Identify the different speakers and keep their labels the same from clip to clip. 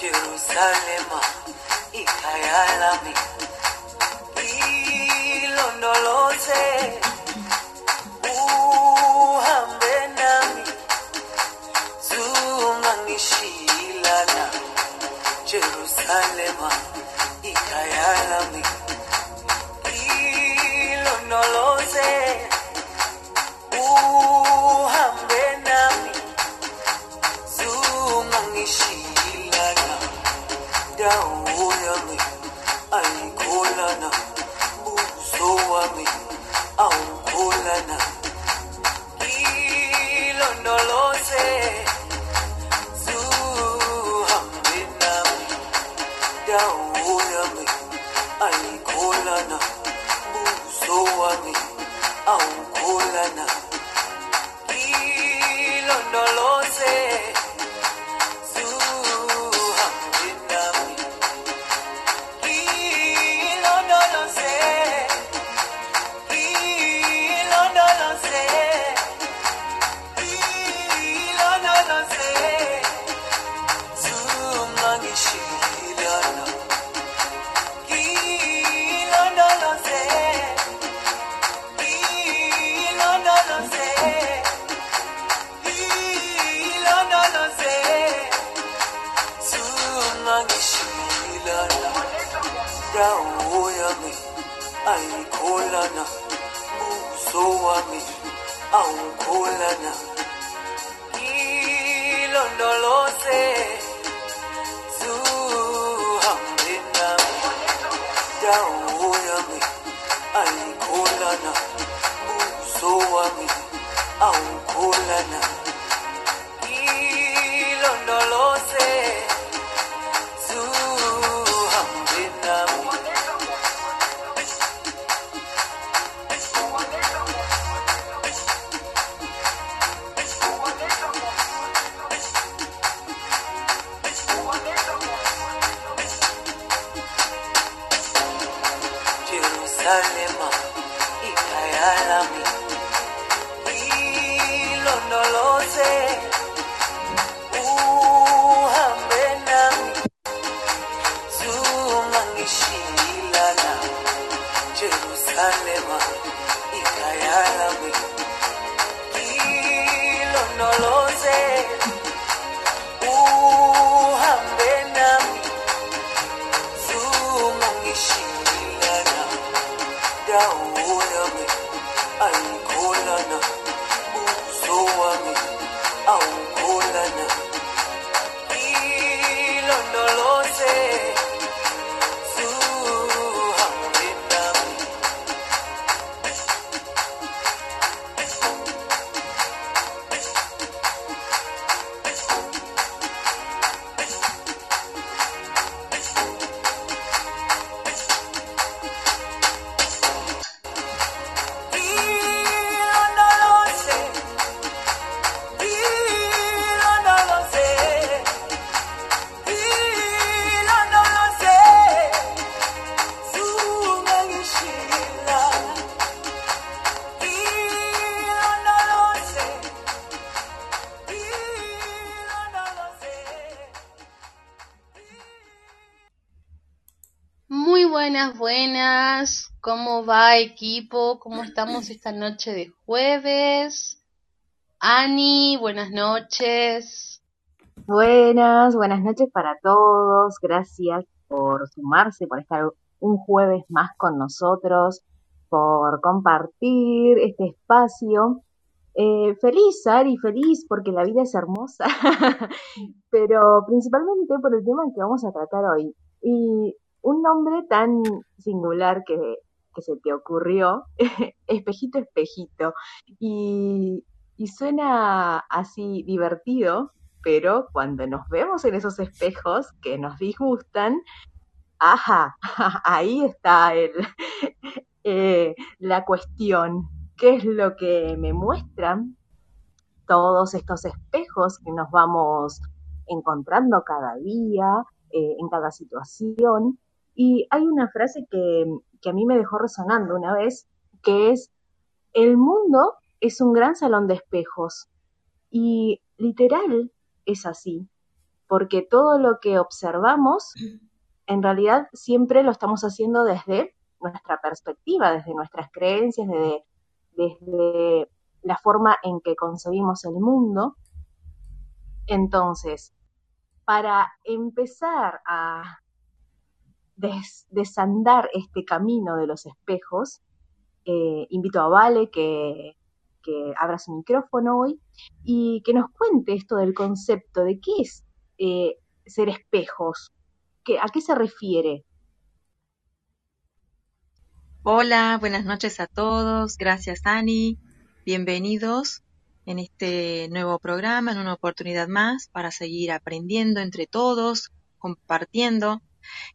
Speaker 1: Jerusalema ikhaya lami ilondoloze uhambe nami zungangishilana Jerusalema ikhaya
Speaker 2: equipo? ¿Cómo estamos esta noche de jueves? Ani, buenas noches.
Speaker 3: Buenas, buenas noches para todos. Gracias por sumarse, por estar un jueves más con nosotros, por compartir este espacio. Eh, feliz, Ari, feliz porque la vida es hermosa, pero principalmente por el tema que vamos a tratar hoy. Y un nombre tan singular que, que se te ocurrió, espejito, espejito, y, y suena así divertido, pero cuando nos vemos en esos espejos que nos disgustan, ajá, ahí está el, eh, la cuestión. ¿Qué es lo que me muestran todos estos espejos que nos vamos encontrando cada día, eh, en cada situación? Y hay una frase que, que a mí me dejó resonando una vez, que es, el mundo es un gran salón de espejos. Y literal es así, porque todo lo que observamos, en realidad siempre lo estamos haciendo desde nuestra perspectiva, desde nuestras creencias, desde, desde la forma en que concebimos el mundo. Entonces, para empezar a desandar este camino de los espejos, eh, invito a Vale que, que, abra su micrófono hoy y que nos cuente esto del concepto de qué es eh, ser espejos, ¿a qué se refiere?
Speaker 4: Hola, buenas noches a todos. Gracias, Ani. Bienvenidos en este nuevo programa, en una oportunidad más para seguir aprendiendo entre todos, compartiendo.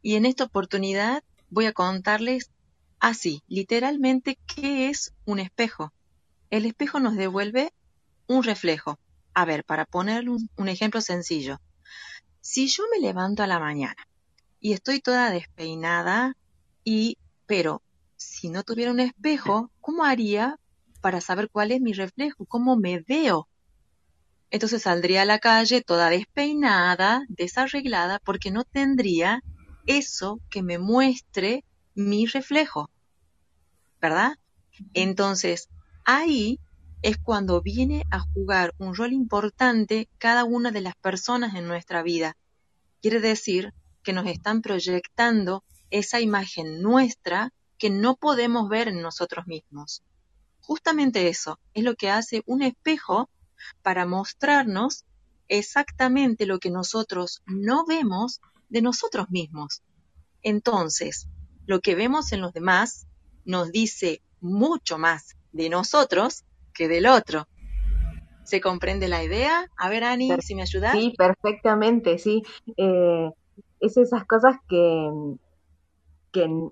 Speaker 4: Y en esta oportunidad voy a contarles así, literalmente, qué es un espejo. El espejo nos devuelve un reflejo. A ver, para poner un, un ejemplo sencillo. Si yo me levanto a la mañana y estoy toda despeinada y, pero si no tuviera un espejo, ¿cómo haría para saber cuál es mi reflejo? ¿Cómo me veo? Entonces saldría a la calle toda despeinada, desarreglada, porque no tendría eso que me muestre mi reflejo. ¿Verdad? Entonces, ahí es cuando viene a jugar un rol importante cada una de las personas en nuestra vida. Quiere decir que nos están proyectando esa imagen nuestra que no podemos ver en nosotros mismos. Justamente eso es lo que hace un espejo para mostrarnos exactamente lo que nosotros no vemos de nosotros mismos. Entonces, lo que vemos en los demás nos dice mucho más de nosotros que del otro. ¿Se comprende la idea? A ver, Ani, si me ayudas.
Speaker 3: Sí, perfectamente, sí. Eh, es esas cosas que, que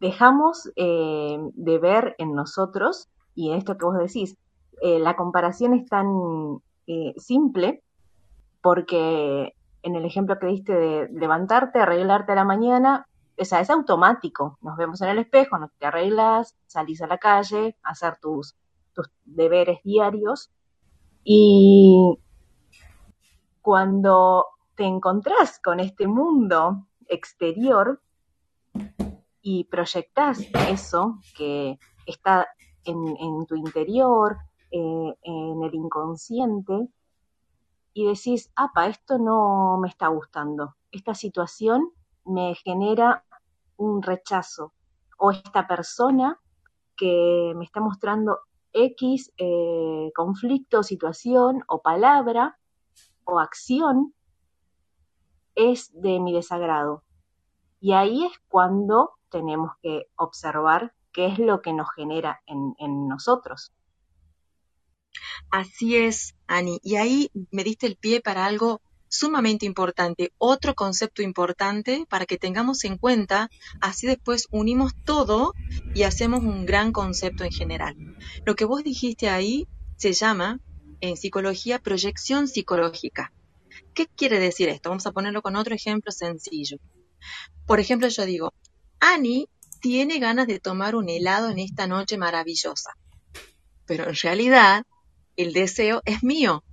Speaker 3: dejamos eh, de ver en nosotros y en esto que vos decís. Eh, la comparación es tan eh, simple porque en el ejemplo que diste de levantarte, arreglarte a la mañana, o sea, es automático. Nos vemos en el espejo, nos te arreglas, salís a la calle, hacer tus, tus deberes diarios. Y cuando te encontrás con este mundo exterior y proyectás eso que está en, tu interior, eh, en el inconsciente, y decís, apa, esto no me está gustando, esta situación me genera un rechazo, o esta persona que me está mostrando X eh, conflicto, situación o palabra o acción es de mi desagrado. Y ahí es cuando tenemos que observar qué es lo que nos genera en, en nosotros.
Speaker 4: Así es, Ani. Y ahí me diste el pie para algo sumamente importante, otro concepto importante para que tengamos en cuenta, así después unimos todo y hacemos un gran concepto en general. Lo que vos dijiste ahí se llama en psicología proyección psicológica. ¿Qué quiere decir esto? Vamos a ponerlo con otro ejemplo sencillo. Por ejemplo, yo digo, Annie tiene ganas de tomar un helado en esta noche maravillosa. Pero en realidad, el deseo es mío.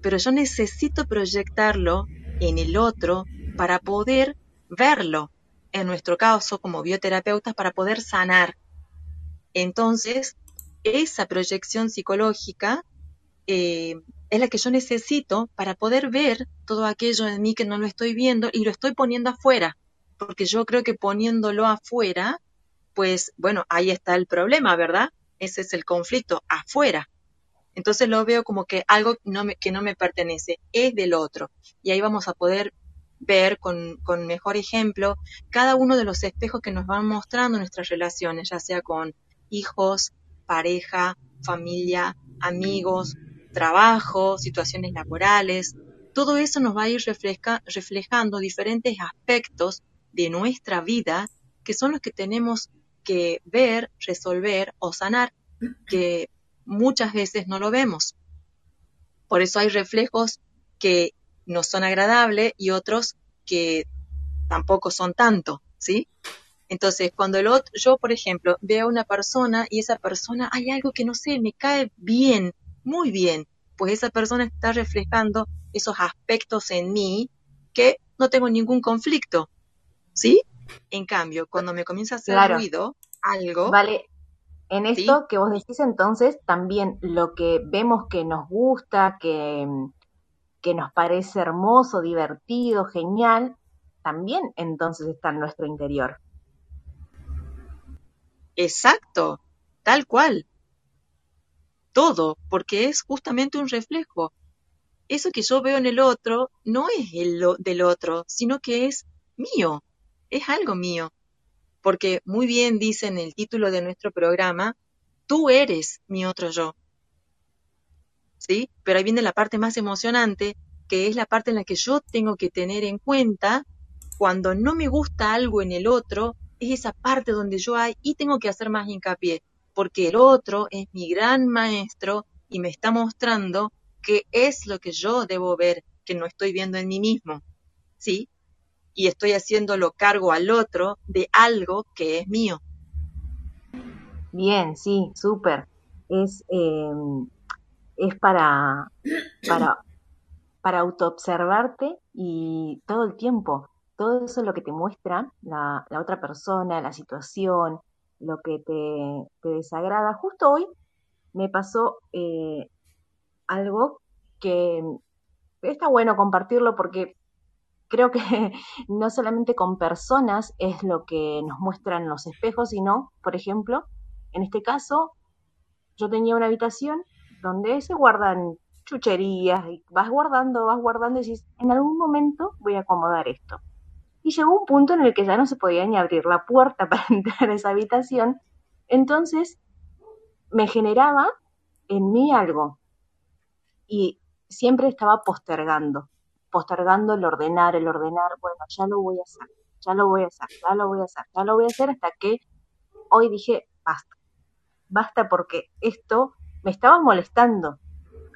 Speaker 4: Pero yo necesito proyectarlo en el otro para poder verlo. En nuestro caso, como bioterapeutas, para poder sanar. Entonces, esa proyección psicológica eh, es la que yo necesito para poder ver todo aquello en mí que no lo estoy viendo y lo estoy poniendo afuera. Porque yo creo que poniéndolo afuera, pues bueno, ahí está el problema, ¿verdad? Ese es el conflicto, afuera. Entonces lo veo como que algo me, que no me pertenece, es del otro. Y ahí vamos a poder ver con, con mejor ejemplo cada uno de los espejos que nos van mostrando nuestras relaciones, ya sea con hijos, pareja, familia, amigos, trabajo, situaciones laborales, todo eso nos va a ir reflejando diferentes aspectos de nuestra vida que son los que tenemos que ver, resolver o sanar, que muchas veces no lo vemos. Por eso hay reflejos que no son agradables y otros que tampoco son tanto, ¿sí? Entonces, cuando el otro, yo, por ejemplo, veo a una persona y esa persona, hay algo que no sé, me cae bien, muy bien, pues esa persona está reflejando esos aspectos en mí que no tengo ningún conflicto, ¿sí? En cambio, cuando me comienza a hacer
Speaker 3: Claro.
Speaker 4: ruido algo,
Speaker 3: Vale, en
Speaker 4: ¿sí?
Speaker 3: esto que vos decís entonces, también lo que vemos que nos gusta, que, que nos parece hermoso, divertido, genial, también entonces está en nuestro interior.
Speaker 4: Exacto, tal cual. Todo, porque es justamente un reflejo. Eso que yo veo en el otro no es el lo- del otro, sino que es mío, es algo mío. Porque muy bien dice en el título de nuestro programa, tú eres mi otro yo, ¿sí? Pero ahí viene la parte más emocionante, que es la parte en la que yo tengo que tener en cuenta cuando no me gusta algo en el otro, es esa parte donde yo hay y tengo que hacer más hincapié, porque el otro es mi gran maestro y me está mostrando qué es lo que yo debo ver, que no estoy viendo en mí mismo, ¿sí? Y estoy haciéndolo cargo al otro de algo que es mío.
Speaker 3: Bien, sí, súper. Es, eh, es para, para, para autoobservarte y todo el tiempo. Todo eso es lo que te muestra la, la otra persona, la situación, lo que te, te desagrada. Justo hoy me pasó eh, algo que está bueno compartirlo porque creo que no solamente con personas es lo que nos muestran los espejos, sino, por ejemplo, en este caso, yo tenía una habitación donde se guardan chucherías y vas guardando, vas guardando y dices, en algún momento voy a acomodar esto. Y llegó un punto en el que ya no se podía ni abrir la puerta para entrar a esa habitación, entonces me generaba en mí algo. Y siempre estaba postergando, postergando el ordenar, el ordenar, bueno, ya lo voy a hacer, ya lo voy a hacer, ya lo voy a hacer, ya lo voy a hacer hasta que hoy dije, basta, basta porque esto me estaba molestando,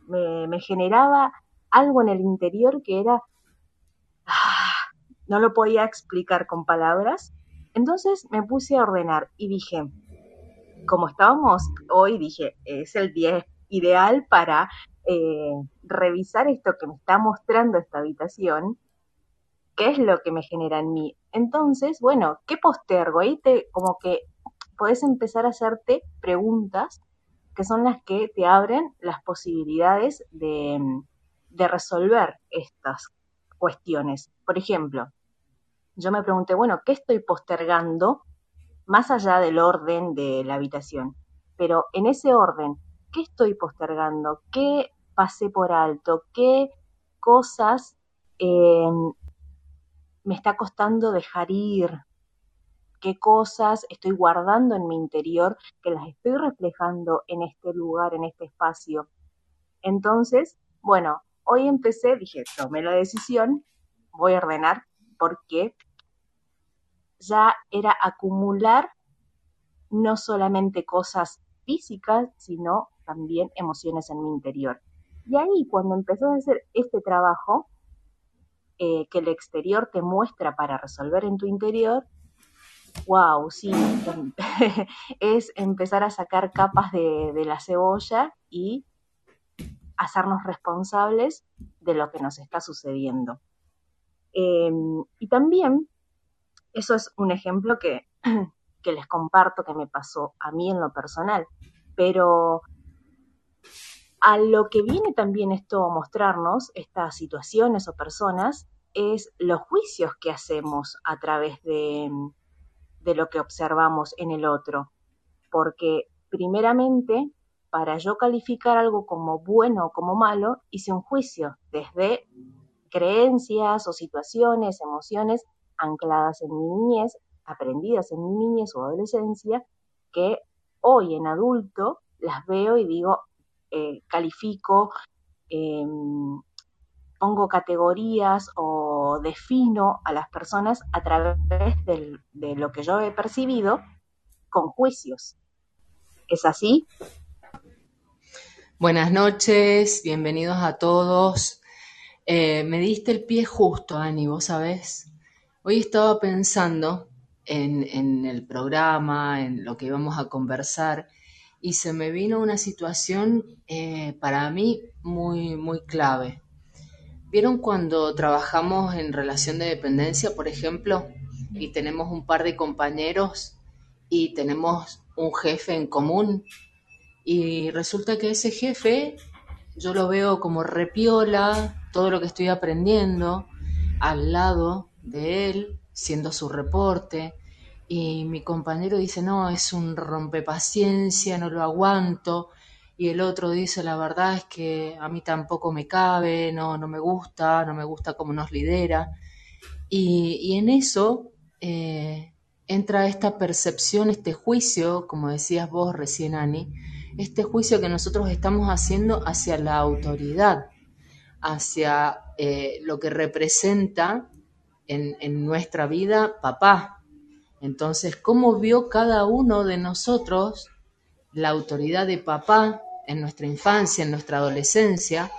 Speaker 3: me, generaba algo en el interior que era, ah, no lo podía explicar con palabras. Entonces me puse a ordenar y dije, como estábamos hoy, dije, es el día ideal para eh, revisar esto que me está mostrando esta habitación, qué es lo que me genera en mí. Entonces, bueno, ¿qué postergo? Ahí te, como que podés empezar a hacerte preguntas que son las que te abren las posibilidades de, de resolver estas cuestiones. Por ejemplo, yo me pregunté, bueno, ¿qué estoy postergando más allá del orden de la habitación? Pero en ese orden, ¿qué estoy postergando? ¿Qué pasé por alto? ¿Qué cosas eh, me está costando dejar ir? ¿Qué cosas estoy guardando en mi interior que las estoy reflejando en este lugar, en este espacio? Entonces, bueno, hoy empecé, dije, tomé la decisión, voy a ordenar porque ya era acumular no solamente cosas físicas, sino también emociones en mi interior. Y ahí cuando empezó a hacer este trabajo, eh, que el exterior te muestra para resolver en tu interior, wow, sí, es empezar a sacar capas de, la cebolla y hacernos responsables de lo que nos está sucediendo. Eh, y también, eso es un ejemplo que, que les comparto que me pasó a mí en lo personal, pero a lo que viene también esto a mostrarnos, estas situaciones o personas, es los juicios que hacemos a través de, de lo que observamos en el otro. Porque primeramente, para yo calificar algo como bueno o como malo, hice un juicio desde creencias o situaciones, emociones ancladas en mi niñez, aprendidas en mi niñez o adolescencia, que hoy en adulto las veo y digo, eh, califico, eh, pongo categorías o defino a las personas a través de lo que yo he percibido con juicios. ¿Es así?
Speaker 5: Buenas noches, bienvenidos a todos. Eh, me diste el pie justo, Ani, vos sabés. Hoy estaba pensando en, en, el programa, en lo que íbamos a conversar, y se me vino una situación eh, para mí muy, muy clave. ¿Vieron cuando trabajamos en relación de dependencia, por ejemplo, y tenemos un par de compañeros y tenemos un jefe en común? Y resulta que ese jefe yo lo veo como repiola, todo lo que estoy aprendiendo al lado de él, siendo su reporte, y mi compañero dice, no, es un rompepaciencia, no lo aguanto, y el otro dice, la verdad es que a mí tampoco me cabe, no, no me gusta, no me gusta cómo nos lidera. Y, en eso eh, entra esta percepción, este juicio, como decías vos recién, Ani, este juicio que nosotros estamos haciendo hacia la autoridad, hacia eh, lo que representa en, en nuestra vida papá. Entonces, ¿cómo vio cada uno de nosotros la autoridad de papá en nuestra infancia, en nuestra adolescencia,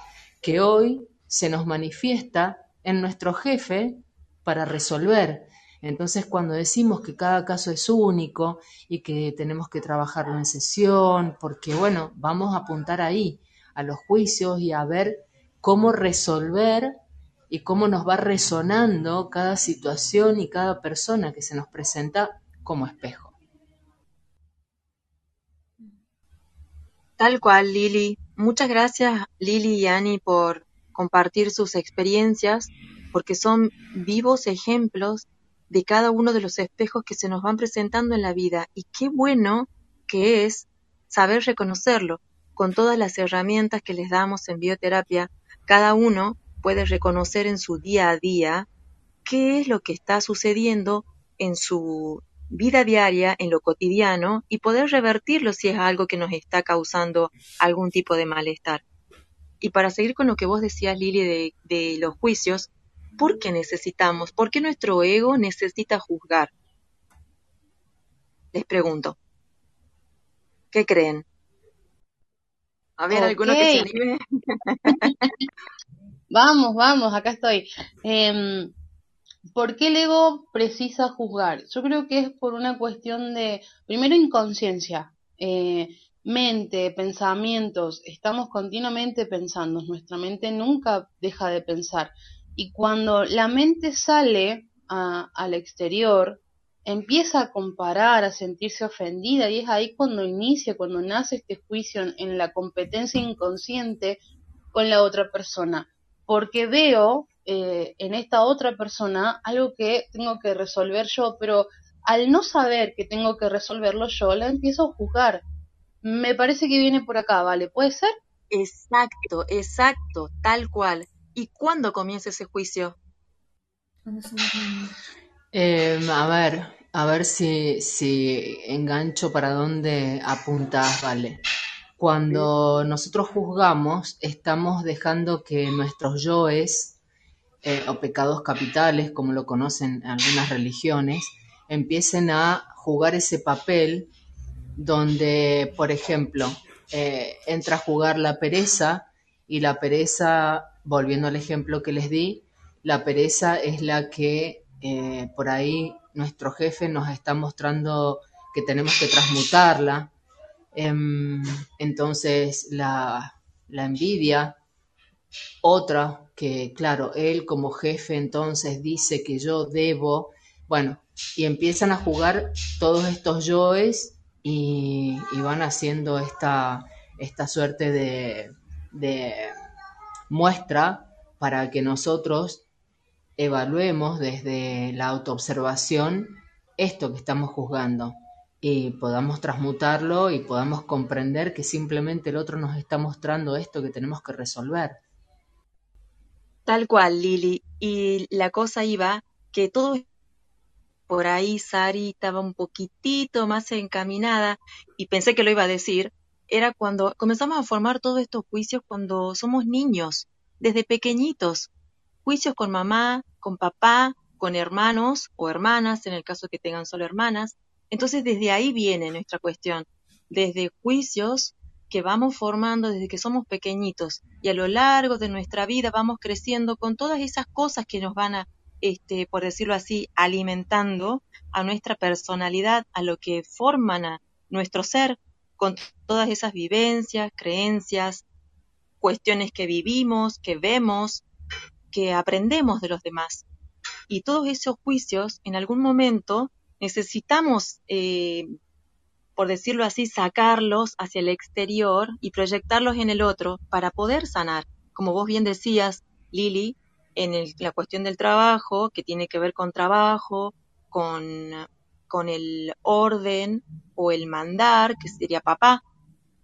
Speaker 5: que hoy se nos manifiesta en nuestro jefe para resolver. Entonces, cuando decimos que cada caso es único y que tenemos que trabajarlo en sesión, porque bueno, vamos a apuntar ahí, a los juicios y a ver cómo resolver y cómo nos va resonando cada situación y cada persona que se nos presenta como espejo.
Speaker 4: Tal cual, Lili. Muchas gracias, Lili y Ani, por compartir sus experiencias, porque son vivos ejemplos de cada uno de los espejos que se nos van presentando en la vida. Y qué bueno que es saber reconocerlo. Con todas las herramientas que les damos en bioterapia, cada uno puede reconocer en su día a día qué es lo que está sucediendo en su vida diaria, en lo cotidiano, y poder revertirlo si es algo que nos está causando algún tipo de malestar. Y para seguir con lo que vos decías, Lili, de, los juicios, ¿por qué necesitamos? ¿Por qué nuestro ego necesita juzgar? Les pregunto. ¿Qué creen? A ver, ¿alguno que se anime?
Speaker 2: vamos, vamos, acá estoy. Em, ¿Por qué el ego precisa juzgar? Yo creo que es por una cuestión de, primero, inconsciencia. Eh, mente, pensamientos, estamos continuamente pensando, nuestra mente nunca deja de pensar. Y cuando la mente sale al exterior, empieza a comparar, a sentirse ofendida, y es ahí cuando inicia, cuando nace este juicio en la competencia inconsciente con la otra persona. Porque veo eh, en esta otra persona algo que tengo que resolver yo, pero al no saber que tengo que resolverlo yo, la empiezo a juzgar. Me parece que viene por acá, ¿vale? ¿Puede ser?
Speaker 4: Exacto, exacto, tal cual. ¿Y cuándo comienza ese juicio?
Speaker 5: Em, a ver, a ver si, si engancho para dónde apuntas, vale. Cuando nosotros juzgamos, estamos dejando que nuestros yoes eh, o pecados capitales, como lo conocen algunas religiones, empiecen a jugar ese papel donde, por ejemplo, eh, entra a jugar la pereza y la pereza, volviendo al ejemplo que les di, la pereza es la que eh, por ahí nuestro jefe nos está mostrando que tenemos que transmutarla. Em, entonces la, la envidia, otra que, claro, él como jefe entonces dice que yo debo, bueno, y empiezan a jugar todos estos yoes y, van haciendo esta, esta suerte de, de muestra para que nosotros evaluemos desde la autoobservación esto que estamos juzgando y podamos transmutarlo y podamos comprender que simplemente el otro nos está mostrando esto que tenemos que resolver.
Speaker 4: Tal cual, Lili. Y la cosa iba que todo por ahí Sari estaba un poquitito más encaminada y pensé que lo iba a decir, era cuando comenzamos a formar todos estos juicios cuando somos niños, desde pequeñitos. Juicios con mamá, con papá, con hermanos o hermanas, en el caso que tengan solo hermanas. Entonces desde ahí viene nuestra cuestión, desde juicios que vamos formando desde que somos pequeñitos y a lo largo de nuestra vida vamos creciendo con todas esas cosas que nos van a, este, por decirlo así, alimentando a nuestra personalidad, a lo que forman a nuestro ser, con todas esas vivencias, creencias, cuestiones que vivimos, que vemos, que aprendemos de los demás. Y todos esos juicios, en algún momento, necesitamos, eh, por decirlo así, sacarlos hacia el exterior y proyectarlos en el otro para poder sanar. Como vos bien decías, Lili, en el- la cuestión del trabajo, que tiene que ver con trabajo, con, con el orden o el mandar, que sería papá.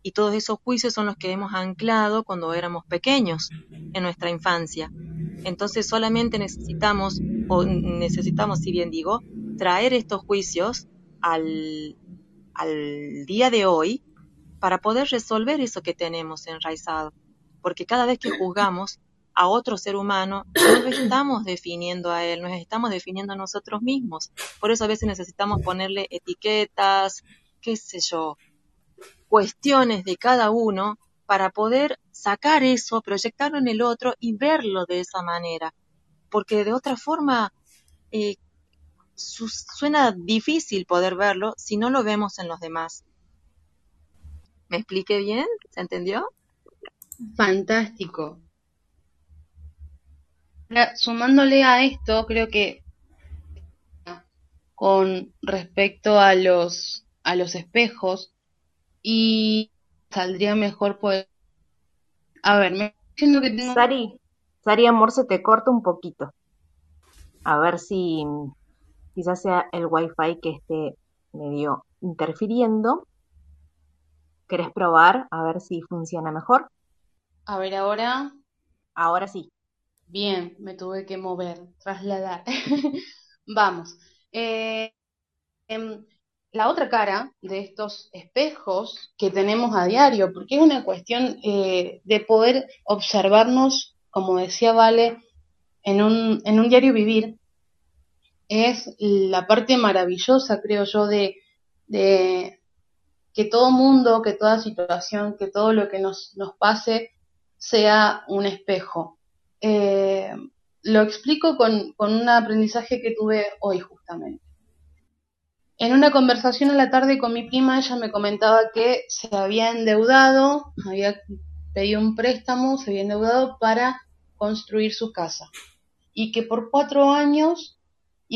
Speaker 4: Y todos esos juicios son los que hemos anclado cuando éramos pequeños, en nuestra infancia. Entonces solamente necesitamos, o necesitamos, si bien digo, traer estos juicios al, al día de hoy para poder resolver eso que tenemos enraizado. Porque cada vez que juzgamos a otro ser humano, no lo estamos definiendo a él, nos estamos definiendo a nosotros mismos. Por eso a veces necesitamos ponerle etiquetas, qué sé yo, cuestiones de cada uno para poder sacar eso, proyectarlo en el otro y verlo de esa manera. Porque de otra forma eh, suena difícil poder verlo si no lo vemos en los demás. ¿Me expliqué bien? ¿Se entendió?
Speaker 2: Fantástico. Ahora, sumándole a esto, creo que con respecto a los a los espejos y saldría mejor poder a ver, me diciendo que tengo
Speaker 3: Sari, Sari, amor, se te corta un poquito. A ver si quizás sea el wifi que esté medio interfiriendo. ¿Querés probar? A ver si funciona mejor.
Speaker 2: a ver ahora
Speaker 3: Ahora sí.
Speaker 2: bien, me tuve que mover, trasladar. Vamos. Eh, em, la otra cara de estos espejos que tenemos a diario, porque es una cuestión eh, de poder observarnos, como decía Vale, en un, en un diario vivir, es la parte maravillosa, creo yo, de, de que todo mundo, que toda situación, que todo lo que nos, nos pase sea un espejo. Eh, lo explico con, con un aprendizaje que tuve hoy justamente. En una conversación a la tarde con mi prima, ella me comentaba que se había endeudado, había pedido un préstamo, se había endeudado para construir su casa y que por cuatro años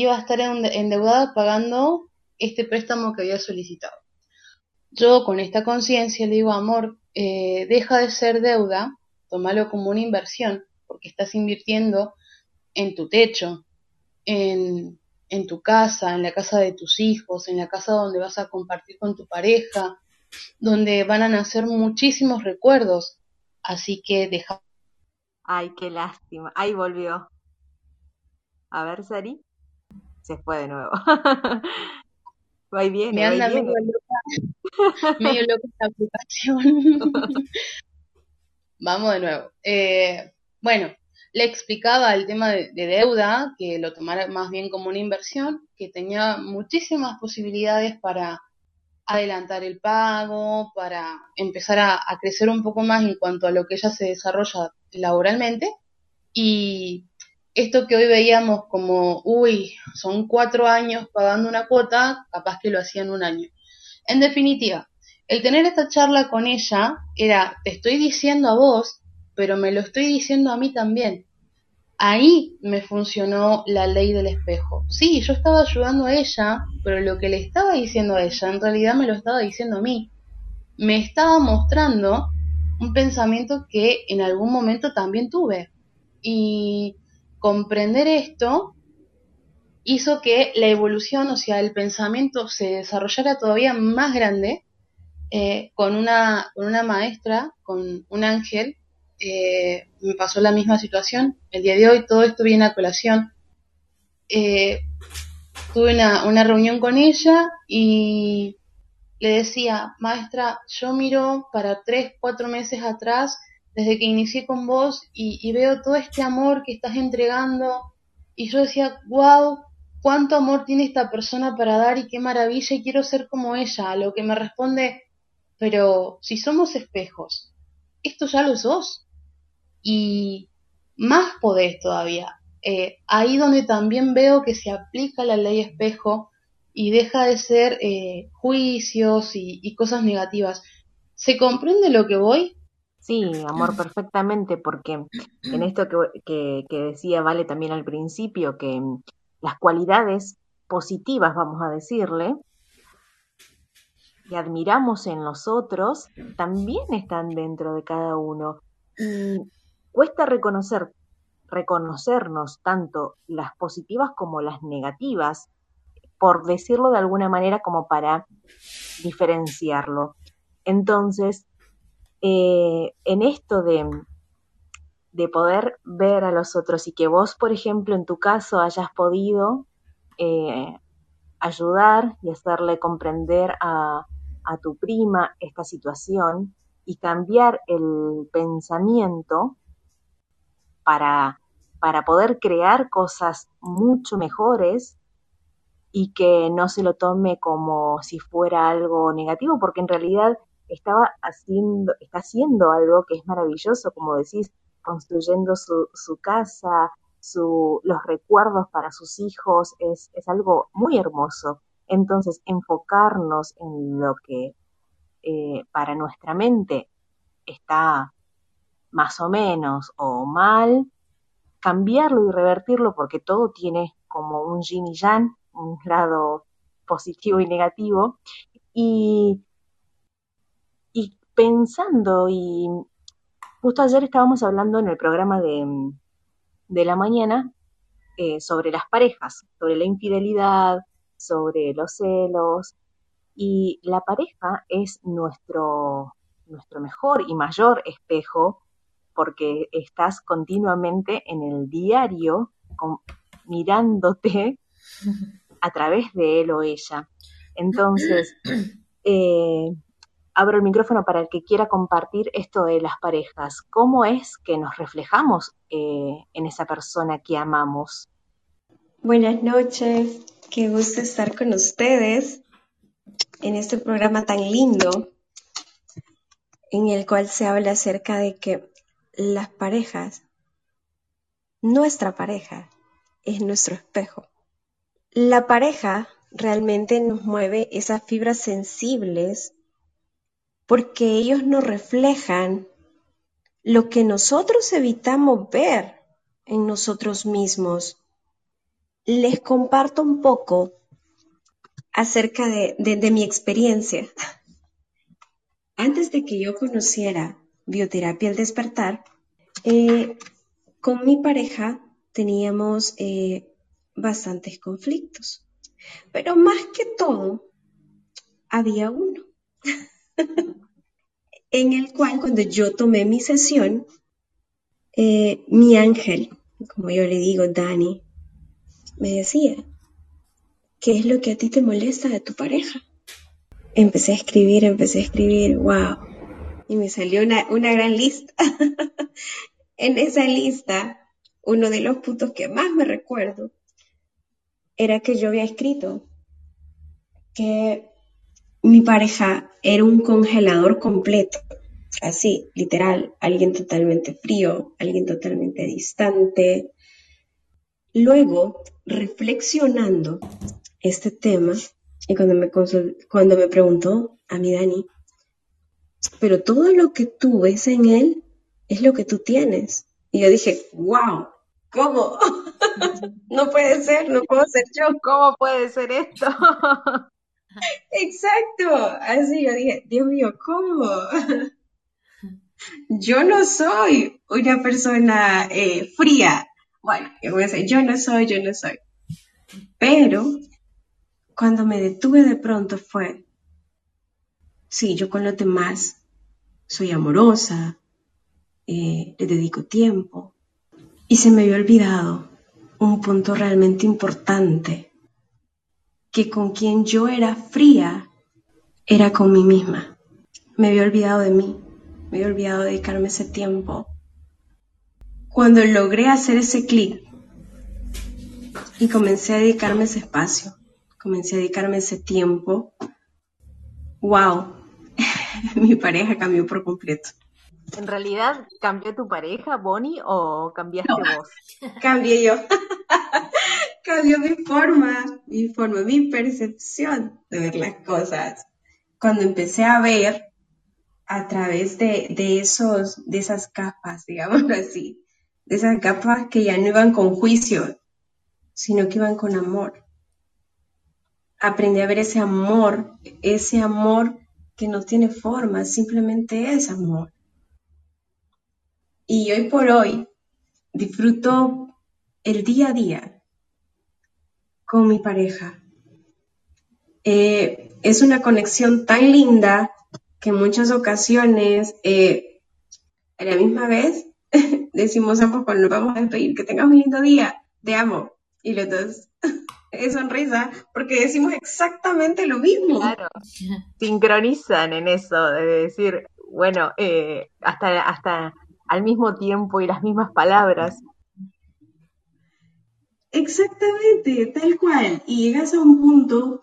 Speaker 2: iba a estar ende- endeudada pagando este préstamo que había solicitado. Yo con esta conciencia le digo, amor, eh, deja de ser deuda, tómalo como una inversión, porque estás invirtiendo en tu techo, en, en tu casa, en la casa de tus hijos, en la casa donde vas a compartir con tu pareja, donde van a nacer muchísimos recuerdos. Así que deja.
Speaker 3: Ay, qué lástima. Ahí volvió. A ver, Sari. Se fue de nuevo. Va y viene,
Speaker 2: Me anda
Speaker 3: viene.
Speaker 2: medio loca, medio loca esta aplicación. Vamos de nuevo. Eh, bueno, le explicaba el tema de, de deuda, que lo tomara más bien como una inversión, que tenía muchísimas posibilidades para adelantar el pago, para empezar a, a crecer un poco más en cuanto a lo que ella se desarrolla laboralmente. Y esto que hoy veíamos como, uy, son cuatro años pagando una cuota, capaz que lo hacía en un año. En definitiva, el tener esta charla con ella era, te estoy diciendo a vos, pero me lo estoy diciendo a mí también. Ahí me funcionó la ley del espejo. Sí, yo estaba ayudando a ella, pero lo que le estaba diciendo a ella en realidad me lo estaba diciendo a mí. Me estaba mostrando un pensamiento que en algún momento también tuve. Y comprender esto hizo que la evolución, o sea, el pensamiento se desarrollara todavía más grande eh, con, una, con una maestra, con un ángel. eh, me pasó la misma situación. El día de hoy todo esto viene a colación. Eh, tuve una, una reunión con ella y le decía, maestra, yo miro para tres, cuatro meses atrás, desde que inicié con vos, y, veo todo este amor que estás entregando, y yo decía, wow, cuánto amor tiene esta persona para dar y qué maravilla, y quiero ser como ella, a lo que me responde, pero si somos espejos, esto ya lo sos, y más podés todavía. Eh, ahí donde también veo que se aplica la ley espejo, y deja de ser eh, juicios y cosas negativas. ¿Se comprende lo que voy?
Speaker 3: Sí, amor, perfectamente, porque en esto que, que, que decía Vale también al principio, que las cualidades positivas, vamos a decirle, que admiramos en los otros, también están dentro de cada uno. Y cuesta reconocer, reconocernos tanto las positivas como las negativas, por decirlo de alguna manera como para diferenciarlo. Entonces, eh, en esto de, de poder ver a los otros y que vos, por ejemplo, en tu caso hayas podido eh, ayudar y hacerle comprender a, a tu prima esta situación y cambiar el pensamiento para, para poder crear cosas mucho mejores y que no se lo tome como si fuera algo negativo, porque en realidad estaba haciendo, está haciendo algo que es maravilloso, como decís, construyendo su, su casa, su, los recuerdos para sus hijos, es, es algo muy hermoso. Entonces, enfocarnos en lo que eh, para nuestra mente está más o menos o mal, cambiarlo y revertirlo porque todo tiene como un yin y yang, un lado positivo y negativo, y pensando, y justo ayer estábamos hablando en el programa de, de la mañana eh, sobre las parejas, sobre la infidelidad, sobre los celos, y la pareja es nuestro, nuestro mejor y mayor espejo porque estás continuamente en el diario con, mirándote a través de él o ella. Entonces, eh, abro el micrófono para el que quiera compartir esto de las parejas. ¿Cómo es que nos reflejamos eh, en esa persona que amamos?
Speaker 6: Buenas noches, qué gusto estar con ustedes en este programa tan lindo en el cual se habla acerca de que las parejas, nuestra pareja, es nuestro espejo. La pareja realmente nos mueve esas fibras sensibles porque ellos nos reflejan lo que nosotros evitamos ver en nosotros mismos. Les comparto un poco acerca de, mi experiencia. Antes de que yo conociera bioterapia al despertar, eh, con mi pareja teníamos eh, bastantes conflictos, pero más que todo había uno en el cual cuando yo tomé mi sesión, eh, mi ángel, como yo le digo, Dani, me decía, ¿Qué es lo que a ti te molesta de tu pareja? Empecé a escribir, empecé a escribir, wow. Y me salió una, una gran lista. en esa lista, uno de los puntos que más me recuerdo era que yo había escrito que mi pareja era un congelador completo, así, literal, alguien totalmente frío, alguien totalmente distante. Luego, reflexionando, este tema y cuando me, cuando me preguntó a mi Dani, pero todo lo que tú ves en él es lo que tú tienes. Y yo dije, wow, ¿cómo? no puede ser, no puedo ser yo.
Speaker 3: ¿Cómo puede ser esto?
Speaker 6: Exacto, así yo dije, Dios mío, ¿cómo? yo no soy una persona eh, fría. Bueno, yo voy a decir, yo no soy, yo no soy. Pero cuando me detuve de pronto fue, sí, yo con los demás soy amorosa, eh, le dedico tiempo, y se me había olvidado un punto realmente importante, que con quien yo era fría era con mí misma. Me había olvidado de mí, me había olvidado de dedicarme ese tiempo. Cuando logré hacer ese clic y comencé a dedicarme ese espacio, comencé a dedicarme ese tiempo, wow, mi pareja cambió por completo.
Speaker 3: ¿En realidad cambió tu pareja, Bonnie, o cambiaste vos?
Speaker 6: Cambié yo. cambió mi forma, mi forma, mi percepción de ver las cosas. Cuando empecé a ver a través de, de, esos, de esas capas, digámoslo así, de esas capas que ya no iban con juicio, sino que iban con amor. Aprendí a ver ese amor, ese amor que no tiene forma, simplemente es amor. Y hoy por hoy disfruto el día a día con mi pareja. Eh, es una conexión tan linda que en muchas ocasiones, eh, a la misma vez, decimos ambos cuando nos vamos a despedir, que tengas un lindo día, te amo. Y los dos es sonrisa, porque decimos exactamente lo mismo.
Speaker 3: Claro, sincronizan en eso, de decir, bueno, eh, hasta, hasta al mismo tiempo y las mismas palabras.
Speaker 6: Exactamente, tal cual. Y llegas a un punto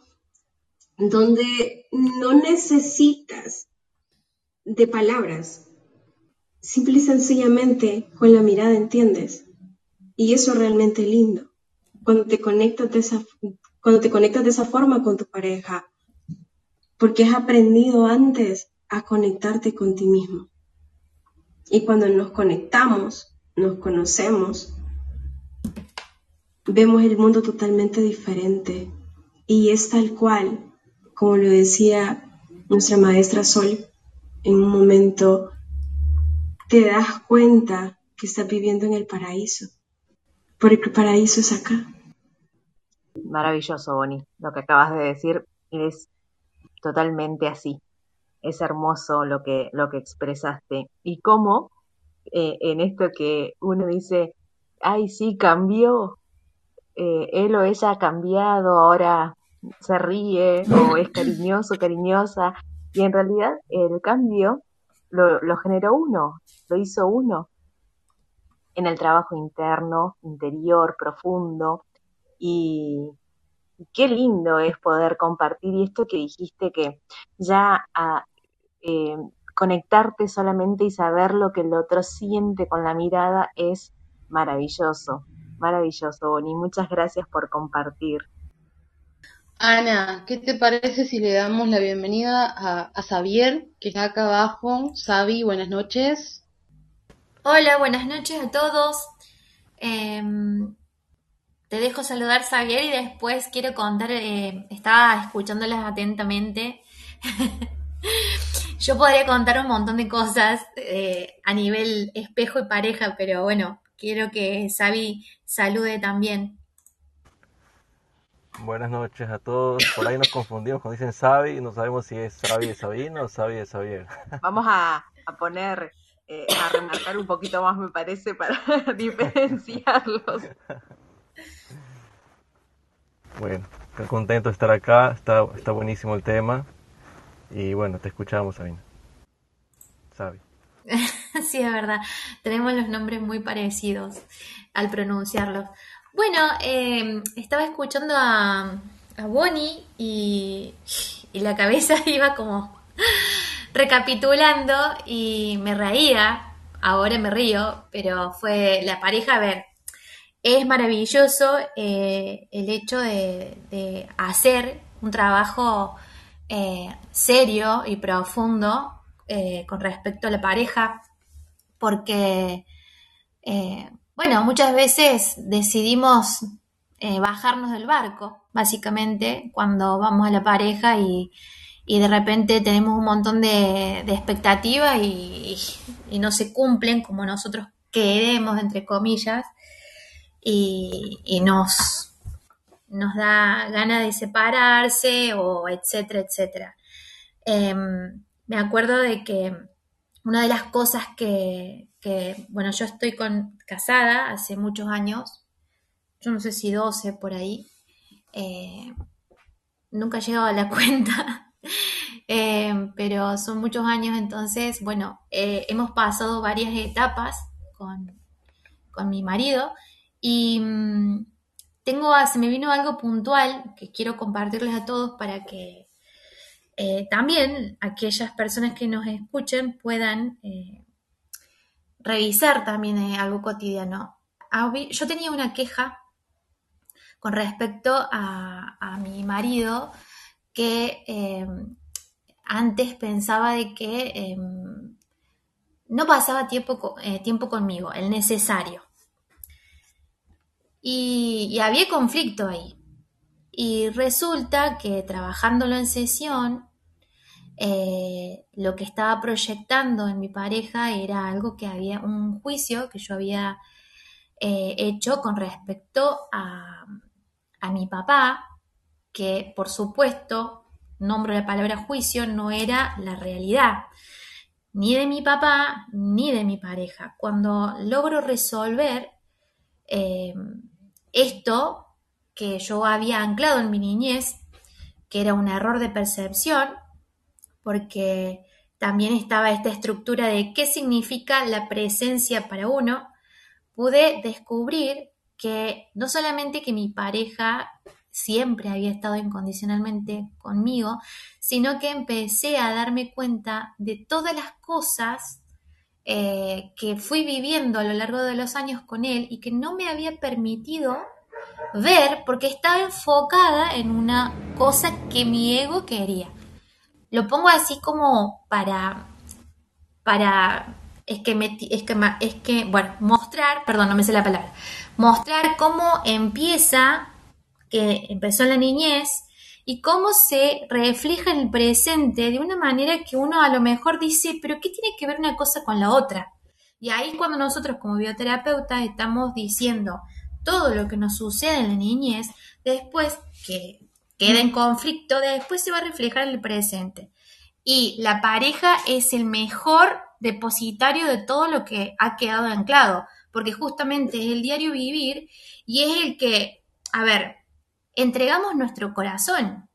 Speaker 6: donde no necesitas de palabras. Simple y sencillamente con la mirada entiendes. Y eso es realmente lindo. Cuando te conectas de esa, cuando te conectas de esa forma con tu pareja, porque has aprendido antes a conectarte con ti mismo. Y cuando nos conectamos, nos conocemos, vemos el mundo totalmente diferente. Y es tal cual, como lo decía nuestra maestra Sol, en un momento te das cuenta que estás viviendo en el paraíso, porque el paraíso es acá.
Speaker 3: Maravilloso, Bonnie. Lo que acabas de decir es totalmente así es hermoso lo que, lo que expresaste. Y cómo eh, en esto que uno dice, ay, sí, cambió, eh, él o ella ha cambiado, ahora se ríe o es cariñoso, cariñosa, y en realidad el cambio lo, generó uno, lo hizo uno en el trabajo interno, interior, profundo, y, qué lindo es poder compartir y esto que dijiste que ya a, eh, conectarte solamente y saber lo que el otro siente con la mirada es maravilloso, maravilloso, Bonnie. Muchas gracias por compartir.
Speaker 2: Ana, ¿qué te parece si le damos la bienvenida a, a Xavier, que está acá abajo? Xavi, buenas noches.
Speaker 7: Hola, buenas noches a todos. Eh, te dejo saludar, Xavier, y después quiero contar, eh, estaba escuchándolas atentamente. Yo podría contar un montón de cosas eh, a nivel espejo y pareja, pero bueno, quiero que Xavi salude también.
Speaker 8: Buenas noches a todos. Por ahí nos confundimos cuando dicen Xavi, no sabemos si es Xavi de Sabino o Xavi de Xavier.
Speaker 3: Vamos a, a poner, eh, a remarcar un poquito más, me parece, para diferenciarlos.
Speaker 8: Bueno, contento de estar acá, está, está buenísimo el tema. Y bueno, te escuchamos, Sabina. Sabi.
Speaker 7: sí, es verdad. Tenemos los nombres muy parecidos al pronunciarlos. Bueno, eh, estaba escuchando a, a Bonnie y, y, la cabeza iba como recapitulando y me reía. Ahora me río, pero fue la pareja, a ver, es maravilloso eh, el hecho de, de hacer un trabajo eh, serio y profundo eh, con respecto a la pareja, porque, eh, bueno, muchas veces decidimos eh, bajarnos del barco, básicamente, cuando vamos a la pareja y, y de repente tenemos un montón de, expectativas y, no se cumplen como nosotros queremos, entre comillas, y, y nos nos da ganas de separarse o etcétera, etcétera. Eh, me acuerdo de que una de las cosas que, bueno, yo estoy con, casada hace muchos años, yo no sé si 12 por ahí, eh, nunca he llegado a la cuenta, eh, pero son muchos años, entonces, bueno, eh, hemos pasado varias etapas con, con mi marido y mm, tengo, se me vino algo puntual que quiero compartirles a todos para que eh, también aquellas personas que nos escuchen puedan eh, revisar también eh, algo cotidiano. Yo tenía una queja con respecto a, mi marido que antes pensaba de que em, no pasaba tiempo, tiempo conmigo, el necesario. Y, había conflicto ahí. Y resulta que trabajándolo en sesión, eh, lo que estaba proyectando en mi pareja era algo que había, un juicio que yo había eh, hecho con respecto a, a mi papá, que por supuesto, nombro la palabra juicio, no era la realidad, ni de mi papá, ni de mi pareja. Cuando logro resolver eh, esto que yo había anclado en mi niñez, que era un error de percepción, porque también estaba esta estructura de qué significa la presencia para uno, pude descubrir que no solamente que mi pareja siempre había estado incondicionalmente conmigo, sino que empecé a darme cuenta de todas las cosas eh, que fui viviendo a lo largo de los años con él y que no me había permitido ver porque estaba enfocada en una cosa que mi ego quería. Lo pongo así como para, para es que, es que, es que, bueno, mostrar, perdón, no me sé la palabra, mostrar cómo empieza que empezó en la niñez y cómo se refleja en el presente de una manera que uno a lo mejor dice, pero ¿qué tiene que ver una cosa con la otra? Y ahí cuando nosotros como bioterapeutas estamos diciendo todo lo que nos sucede en la niñez, después que queda en conflicto, después se va a reflejar en el presente. Y la pareja es el mejor depositario de todo lo que ha quedado anclado, porque justamente es el diario vivir y es el que, a ver, entregamos nuestro corazón.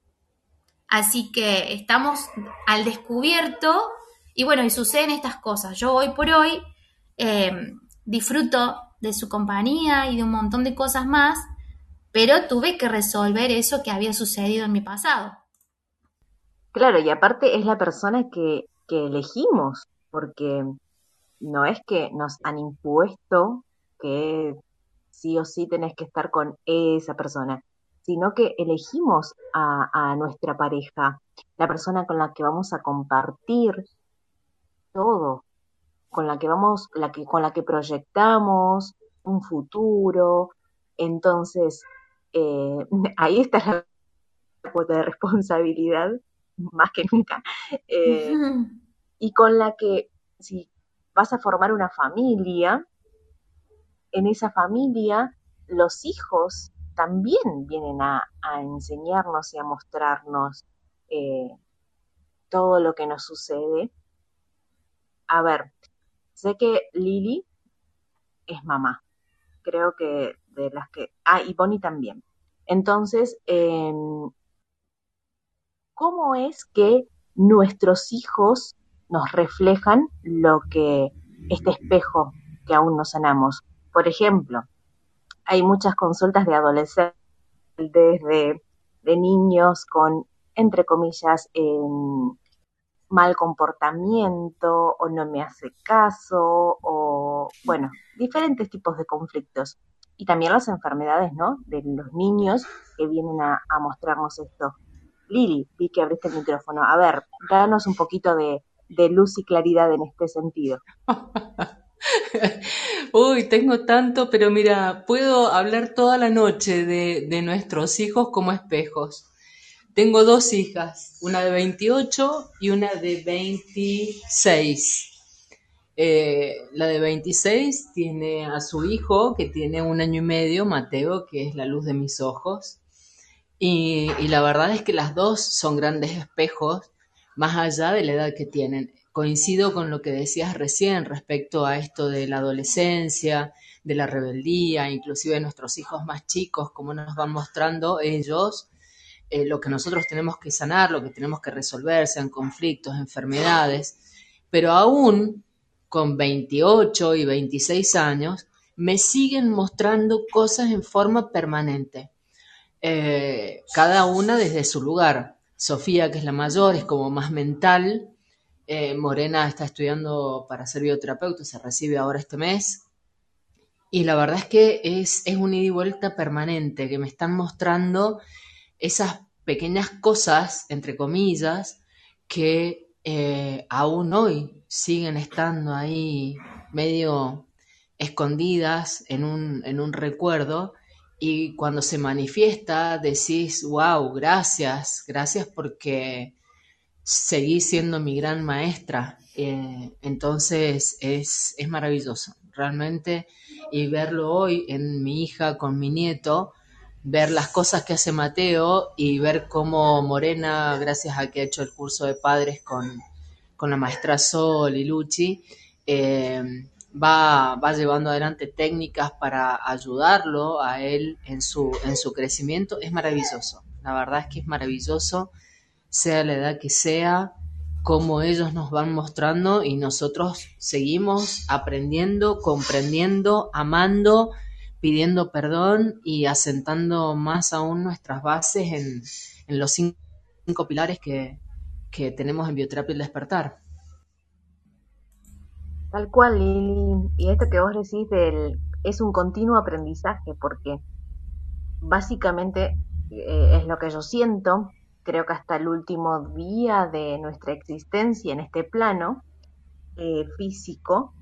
Speaker 7: Así que estamos al descubierto y bueno, y suceden estas cosas. Yo hoy por hoy em, disfruto de su compañía y de un montón de cosas más, pero tuve que resolver eso que había sucedido en mi pasado.
Speaker 3: Claro, y aparte es la persona que, que elegimos, porque no es que nos han impuesto que sí o sí tenés que estar con esa persona sino que elegimos a, nuestra pareja, la persona con la que vamos a compartir todo, con la que vamos, la que, con la que proyectamos un futuro. Entonces, eh, ahí está la cuota de responsabilidad, más que nunca, eh, y con la que si vas a formar una familia, en esa familia los hijos también vienen a, enseñarnos y a mostrarnos eh, todo lo que nos sucede. A ver, sé que Lili es mamá, creo que de las que... Ah, y Bonnie también. Entonces, em, ¿cómo es que nuestros hijos nos reflejan lo que este espejo que aún no sanamos? Por ejemplo, hay muchas consultas de adolescentes, de, niños con, entre comillas, em, mal comportamiento o no me hace caso o, bueno, diferentes tipos de conflictos. Y también las enfermedades, ¿no? De los niños que vienen a, mostrarnos esto. Lili, vi que abriste el micrófono. A ver, danos un poquito de, luz y claridad en este sentido.
Speaker 5: Uy, tengo tanto, pero mira, puedo hablar toda la noche de, nuestros hijos como espejos. Tengo dos hijas, una de 28 y una de 26. Eh, la de 26 tiene a su hijo, que tiene un año y medio, Mateo, que es la luz de mis ojos. y la verdad es que las dos son grandes espejos, más allá de la edad que tienen coincido con lo que decías recién respecto a esto de la adolescencia, de la rebeldía, inclusive nuestros hijos más chicos, cómo nos van mostrando ellos eh, lo que nosotros tenemos que sanar, lo que tenemos que resolver, sean conflictos, enfermedades, pero aún con 28 y 26 años, me siguen mostrando cosas en forma permanente, eh, cada una desde su lugar. Sofía, que es la mayor, es como más mental, eh, Morena está estudiando para ser bioterapeuta, se recibe ahora este mes. Y la verdad es que es, es un ida y vuelta permanente, que me están mostrando esas pequeñas cosas, entre comillas, que eh, aún hoy siguen estando ahí medio escondidas en un, en un recuerdo y cuando se manifiesta decís, wow, gracias, gracias porque seguí siendo mi gran maestra. Eh, entonces es, es maravilloso, realmente, y verlo hoy en mi hija con mi nieto, ver las cosas que hace Mateo y ver cómo Morena, gracias a que ha hecho el curso de padres con, con la maestra Sol y Luchi, eh, va, va llevando adelante técnicas para ayudarlo a él en su, en su crecimiento, es maravilloso. La verdad es que es maravilloso, sea la edad que sea, como ellos nos van mostrando y nosotros seguimos aprendiendo, comprendiendo, amando, pidiendo perdón y asentando más aún nuestras bases en, los cinco, cinco pilares que, que tenemos en Bioterapia el Despertar.
Speaker 3: Tal cual, Lili. Y esto que vos decís del, es un continuo aprendizaje, porque básicamente eh, es lo que yo siento, creo que hasta el último día de nuestra existencia en este plano eh, físico,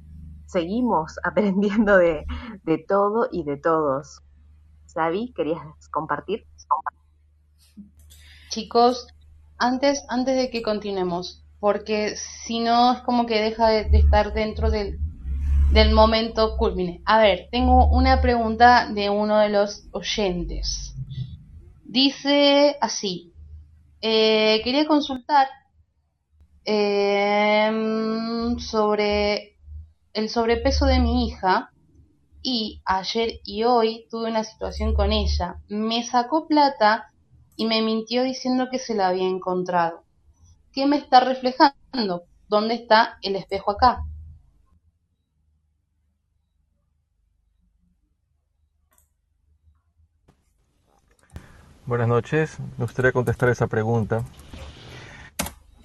Speaker 3: seguimos aprendiendo de, de todo y de todos. Sabi, ¿querías compartir?
Speaker 2: Chicos, antes, antes de que continuemos, porque si no es como que deja de, estar dentro del, del momento culmine. A ver, tengo una pregunta de uno de los oyentes. Dice así, eh, quería consultar eh, sobre el sobrepeso de mi hija y ayer y hoy tuve una situación con ella. Me sacó plata y me mintió diciendo que se la había encontrado. ¿Qué me está reflejando? ¿Dónde está el espejo acá?
Speaker 8: Buenas noches, me gustaría contestar esa pregunta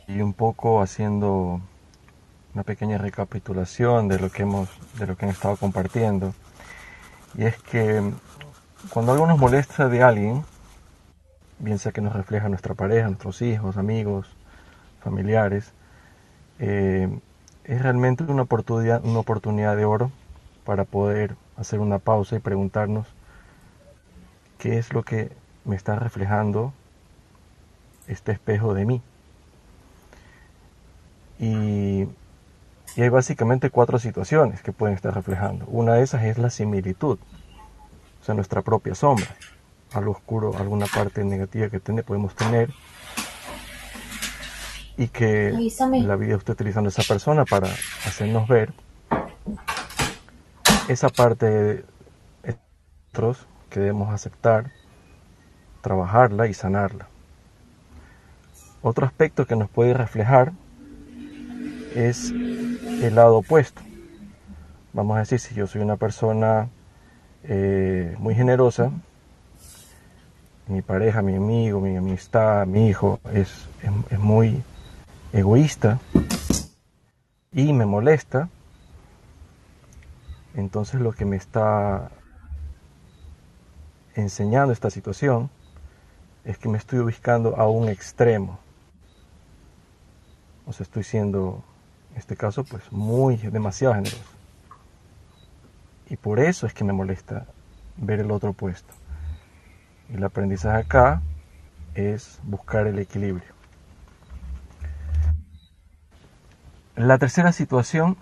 Speaker 8: y un poco haciendo una pequeña recapitulación de lo que hemos de lo que han estado compartiendo. Y es que cuando algo nos molesta de alguien, bien sea que nos refleja nuestra pareja, nuestros hijos, amigos, familiares, eh, es realmente una oportunidad, una oportunidad de oro para poder hacer una pausa y preguntarnos qué es lo que me está reflejando este espejo de mí. Y, y, hay básicamente cuatro situaciones que pueden estar reflejando. Una de esas es la similitud, o sea, nuestra propia sombra. Algo oscuro, alguna parte negativa que tiene, podemos tener. Y que
Speaker 7: Avísame.
Speaker 8: la vida está utilizando esa persona para hacernos ver esa parte de nosotros que debemos aceptar trabajarla y sanarla. Otro aspecto que nos puede reflejar es el lado opuesto. Vamos a decir, si yo soy una persona eh, muy generosa, mi pareja, mi amigo, mi amistad, mi hijo es, es, es muy egoísta y me molesta, entonces lo que me está enseñando esta situación es que me estoy ubicando a un extremo. O sea, estoy siendo, en este caso, pues muy demasiado generoso. Y por eso es que me molesta ver el otro puesto. Y el aprendizaje acá es buscar el equilibrio. La tercera situación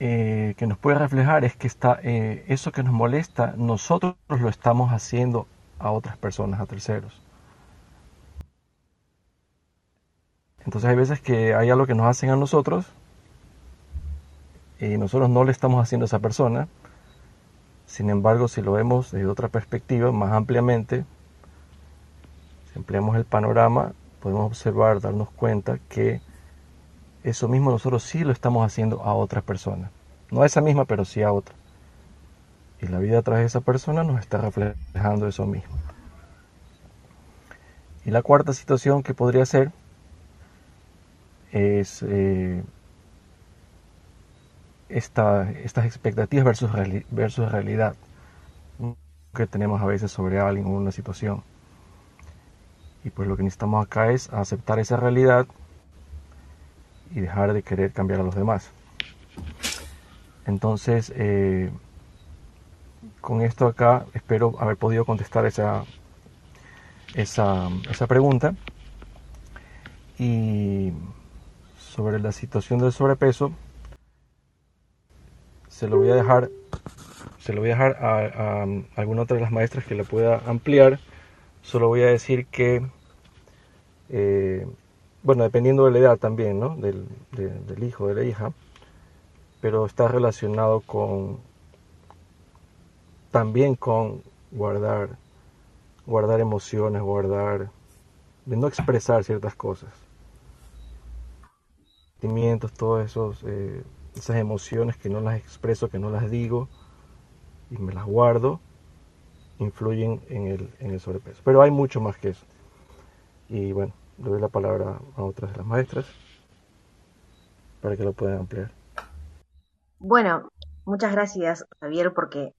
Speaker 8: eh, que nos puede reflejar es que está, eh, eso que nos molesta, nosotros lo estamos haciendo a otras personas, a terceros. Entonces hay veces que hay algo que nos hacen a nosotros y nosotros no le estamos haciendo a esa persona. Sin embargo, si lo vemos desde otra perspectiva, más ampliamente, si ampliamos el panorama, podemos observar, darnos cuenta que eso mismo nosotros sí lo estamos haciendo a otras personas. No a esa misma, pero sí a otra. Y la vida tras esa persona nos está reflejando eso mismo. Y la cuarta situación que podría ser es eh, esta, estas expectativas versus, versus realidad que tenemos a veces sobre alguien o una situación. Y pues lo que necesitamos acá es aceptar esa realidad y dejar de querer cambiar a los demás. Entonces, eh, con esto acá espero haber podido contestar esa, esa, esa pregunta. Y sobre la situación del sobrepeso, se lo voy a dejar, se lo voy a dejar a, alguna otra de las maestras que lo pueda ampliar. Solo voy a decir que, eh, bueno, dependiendo de la edad también, ¿no? Del, del hijo, de la hija, pero está relacionado con también con guardar, guardar emociones, guardar, de no expresar ciertas cosas, sentimientos, todos esos eh, esas emociones que no las expreso, que no las digo y me las guardo, influyen en el, en el sobrepeso. Pero hay mucho más que eso. Y bueno, le doy la palabra a otras de las maestras para que lo puedan ampliar.
Speaker 3: Bueno, muchas gracias, Javier, porque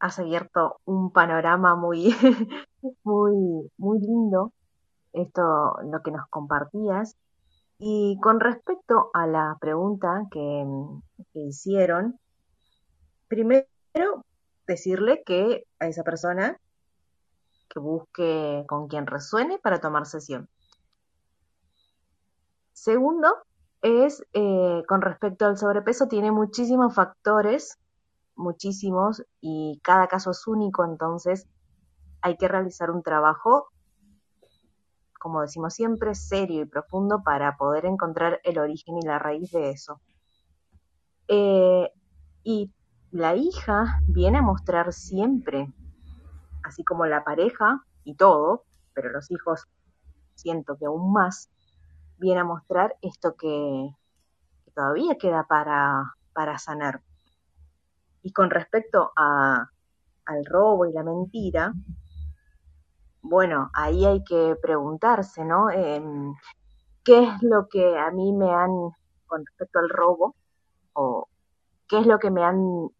Speaker 3: has abierto un panorama muy, muy, muy lindo, esto, lo que nos compartías. Y con respecto a la pregunta que, hicieron, primero decirle que a esa persona que busque con quien resuene para tomar sesión. Segundo, es eh, con respecto al sobrepeso, tiene muchísimos factores, muchísimos, y cada caso es único, entonces hay que realizar un trabajo como decimos siempre, serio y profundo para poder encontrar el origen y la raíz de eso. Eh, y la hija viene a mostrar siempre, así como la pareja y todo, pero los hijos siento que aún más, viene a mostrar esto que, todavía queda para, para sanar. Y con respecto a, al robo y la mentira, bueno, ahí hay que preguntarse, ¿no? ¿Qué es lo que a mí me han, con respecto al robo, o qué es lo que me han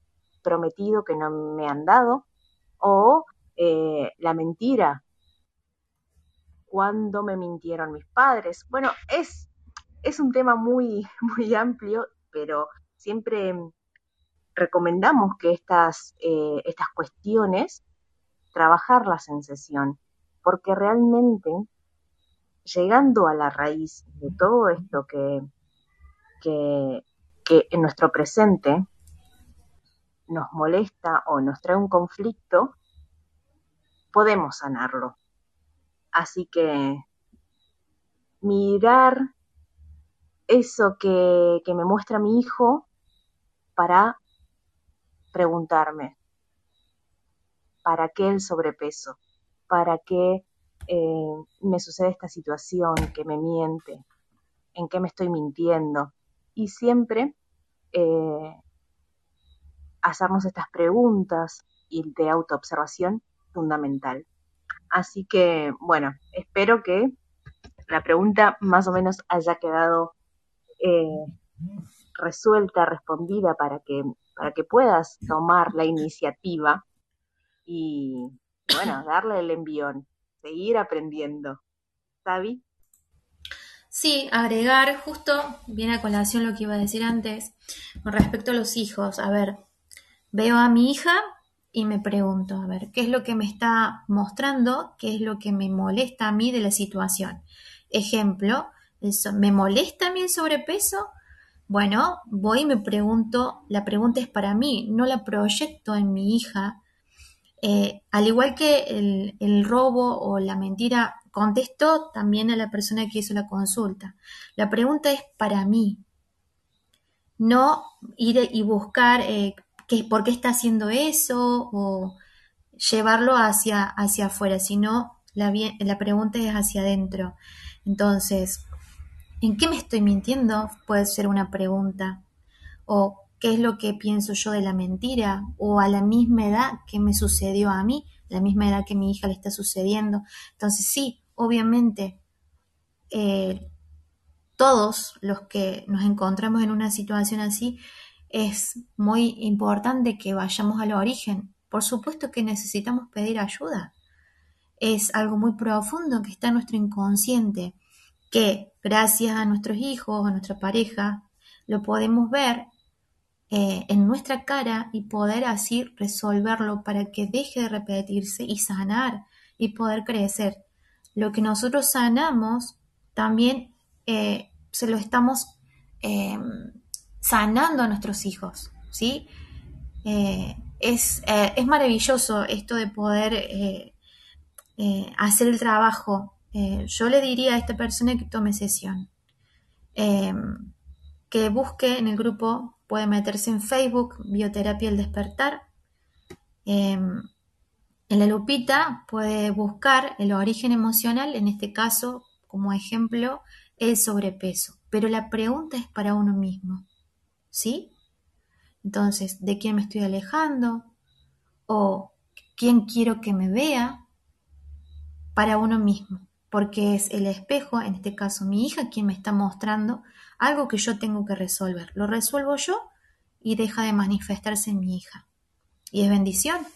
Speaker 3: prometido que no me han dado, o eh, la mentira, cuándo me mintieron mis padres. Bueno, es, es un tema muy, muy amplio, pero siempre recomendamos que estas, eh, estas cuestiones trabajarlas en sesión porque realmente llegando a la raíz de todo esto que, que, en nuestro presente nos molesta o nos trae un conflicto, podemos sanarlo. Así que mirar eso que, que, me muestra mi hijo para preguntarme, ¿para qué el sobrepeso? Para qué eh, me sucede esta situación, que me miente, en qué me estoy mintiendo. Y siempre eh, hacernos estas preguntas y de autoobservación fundamental. Así que, bueno, espero que la pregunta más o menos haya quedado eh, resuelta, respondida para que, para que puedas tomar la iniciativa y, bueno, darle el envión, seguir aprendiendo. ¿Sabi?
Speaker 7: Sí, agregar justo, viene a colación lo que iba a decir antes, con respecto a los hijos. A ver, veo a mi hija y me pregunto, a ver, ¿qué es lo que me está mostrando? ¿Qué es lo que me molesta a mí de la situación? Ejemplo, ¿me molesta a mí el sobrepeso? Bueno, voy y me pregunto, la pregunta es para mí, no la proyecto en mi hija eh, al igual que el, robo o la mentira, contestó también a la persona que hizo la consulta. La pregunta es para mí, no ir y buscar eh, por qué está haciendo eso o llevarlo hacia, hacia afuera, sino la, la pregunta es hacia adentro. Entonces, ¿en qué me estoy mintiendo? Puede ser una pregunta. O qué es lo que pienso yo de la mentira o a la misma edad que me sucedió a mí, la misma edad que mi hija le está sucediendo. Entonces sí, obviamente, eh, todos los que nos encontramos en una situación así, es muy importante que vayamos al origen. Por supuesto que necesitamos pedir ayuda. es algo muy profundo que está en nuestro inconsciente, que gracias a nuestros hijos, a nuestra pareja, lo podemos ver eh, en nuestra cara y poder así resolverlo para que deje de repetirse y sanar y poder crecer. Lo que nosotros sanamos también eh, se lo estamos eh, sanando a nuestros hijos, ¿sí? es, es, maravilloso esto de poder hacer el trabajo. yo le diría a esta persona que tome sesión, que busque en el grupo puede meterse en Facebook, Bioterapia El Despertar. Em, en la lupita puede buscar el origen emocional, en este caso, como ejemplo, el sobrepeso. Pero la pregunta es para uno mismo, ¿sí? Entonces, ¿de quién me estoy alejando? ¿O quién quiero que me vea? Para uno mismo, porque es el espejo, en este caso mi hija, quien me está mostrando algo que yo tengo que resolver. Lo resuelvo yo y deja de manifestarse en mi hija. Y es bendición.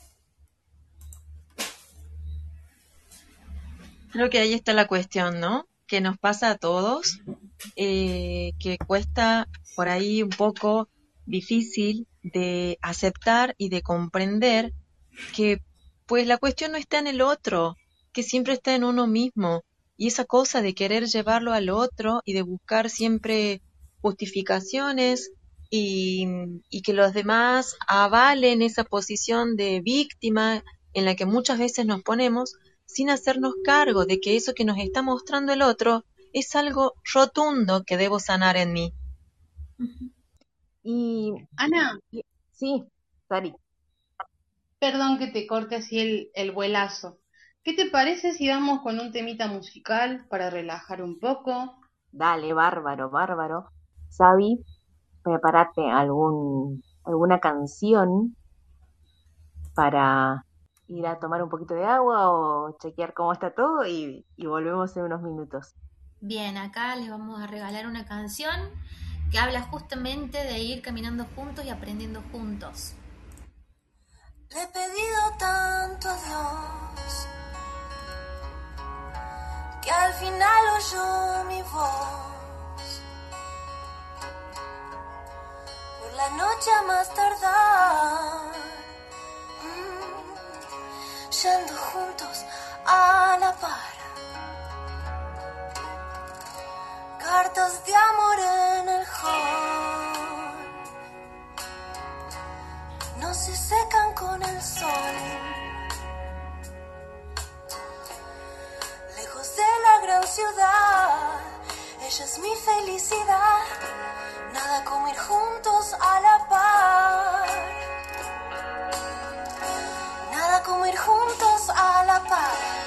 Speaker 4: Creo que ahí está la cuestión, ¿no? Que nos pasa a todos, eh, que cuesta por ahí un poco difícil de aceptar y de comprender que pues la cuestión no está en el otro, que siempre está en uno mismo, y esa cosa de querer llevarlo al otro y de buscar siempre justificaciones y, que los demás avalen esa posición de víctima en la que muchas veces nos ponemos sin hacernos cargo de que eso que nos está mostrando el otro es algo rotundo que debo sanar en mí.
Speaker 3: Y
Speaker 2: Ana,
Speaker 3: sí, Sari.
Speaker 2: Perdón que te corte así el, el vuelazo. ¿Qué te parece si vamos con un temita musical para relajar un poco?
Speaker 3: Dale, bárbaro, bárbaro. Sabi, prepárate algún, alguna canción para ir a tomar un poquito de agua o chequear cómo está todo y, y volvemos en unos minutos.
Speaker 7: Bien, acá les vamos a regalar una canción que habla justamente de ir caminando juntos y aprendiendo juntos.
Speaker 9: Le he pedido tanto a Dios oyó mi voz. Por la noche a más tardar, mm, yendo juntos a la par. Cartas de amor en el hall no se secan con el sol. Ella es mi felicidad. Nada como ir juntos a la par. Nada como ir juntos a la par.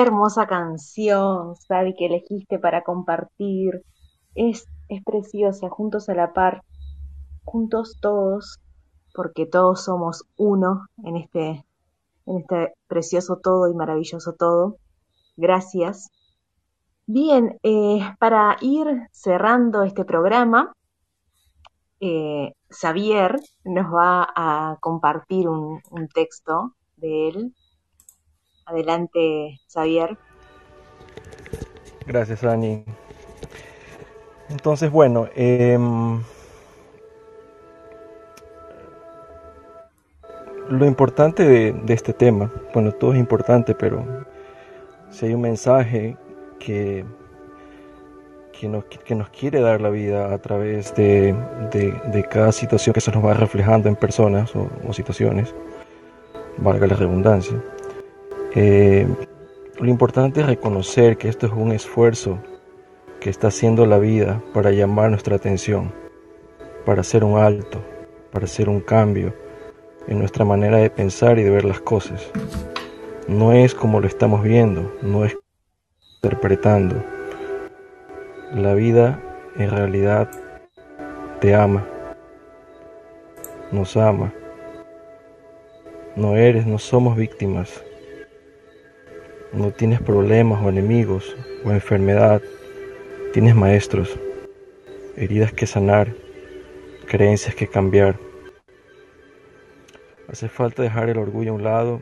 Speaker 3: Hermosa canción, Sabi, que elegiste para compartir. Es, es preciosa, juntos a la par, juntos todos, porque todos somos uno en este, en este precioso todo y maravilloso todo. Gracias. Bien, eh, para ir cerrando este programa, eh, Xavier nos va a compartir un, un texto de él Adelante, Xavier.
Speaker 8: Gracias, Ani. Entonces, bueno, em, lo importante de, este tema, bueno, todo es importante, pero si hay un mensaje que, que, nos, que nos quiere dar la vida a través de, cada situación que se nos va reflejando en personas o situaciones, valga la redundancia, eh, lo importante es reconocer que esto es un esfuerzo que está haciendo la vida para llamar nuestra atención, para hacer un alto, para hacer un cambio en nuestra manera de pensar y de ver las cosas. No es como lo estamos viendo, no es interpretando. La vida en realidad te ama, nos ama. No eres, no somos víctimas no tienes problemas o enemigos o enfermedad, tienes maestros, heridas que sanar, creencias que cambiar. Hace falta dejar el orgullo a un lado,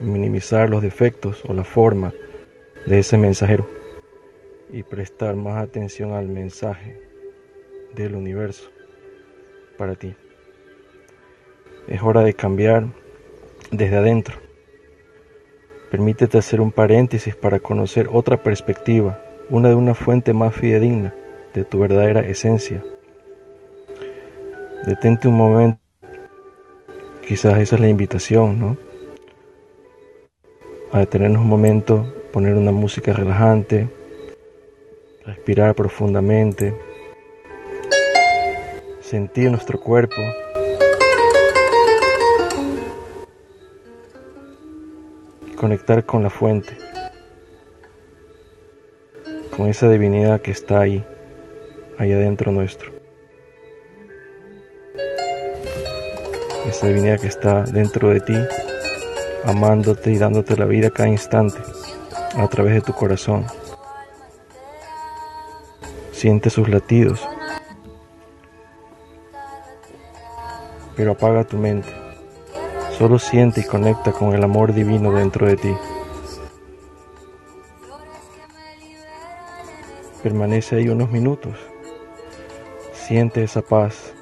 Speaker 8: minimizar los defectos o la forma de ese mensajero y prestar más atención al mensaje del universo para ti. Es hora de cambiar desde adentro Permítete hacer un paréntesis para conocer otra perspectiva, una de una fuente más fidedigna de tu verdadera esencia. Detente un momento, quizás esa es la invitación, ¿no? A detenernos un momento, poner una música relajante, respirar profundamente, sentir nuestro cuerpo. Conectar con la fuente, con esa divinidad que está ahí, ahí adentro nuestro. Esa divinidad que está dentro de ti, amándote y dándote la vida cada instante a través de tu corazón. Siente sus latidos, pero apaga tu mente. Solo siente y conecta con el amor divino dentro de ti. Permanece ahí unos minutos. Siente esa paz.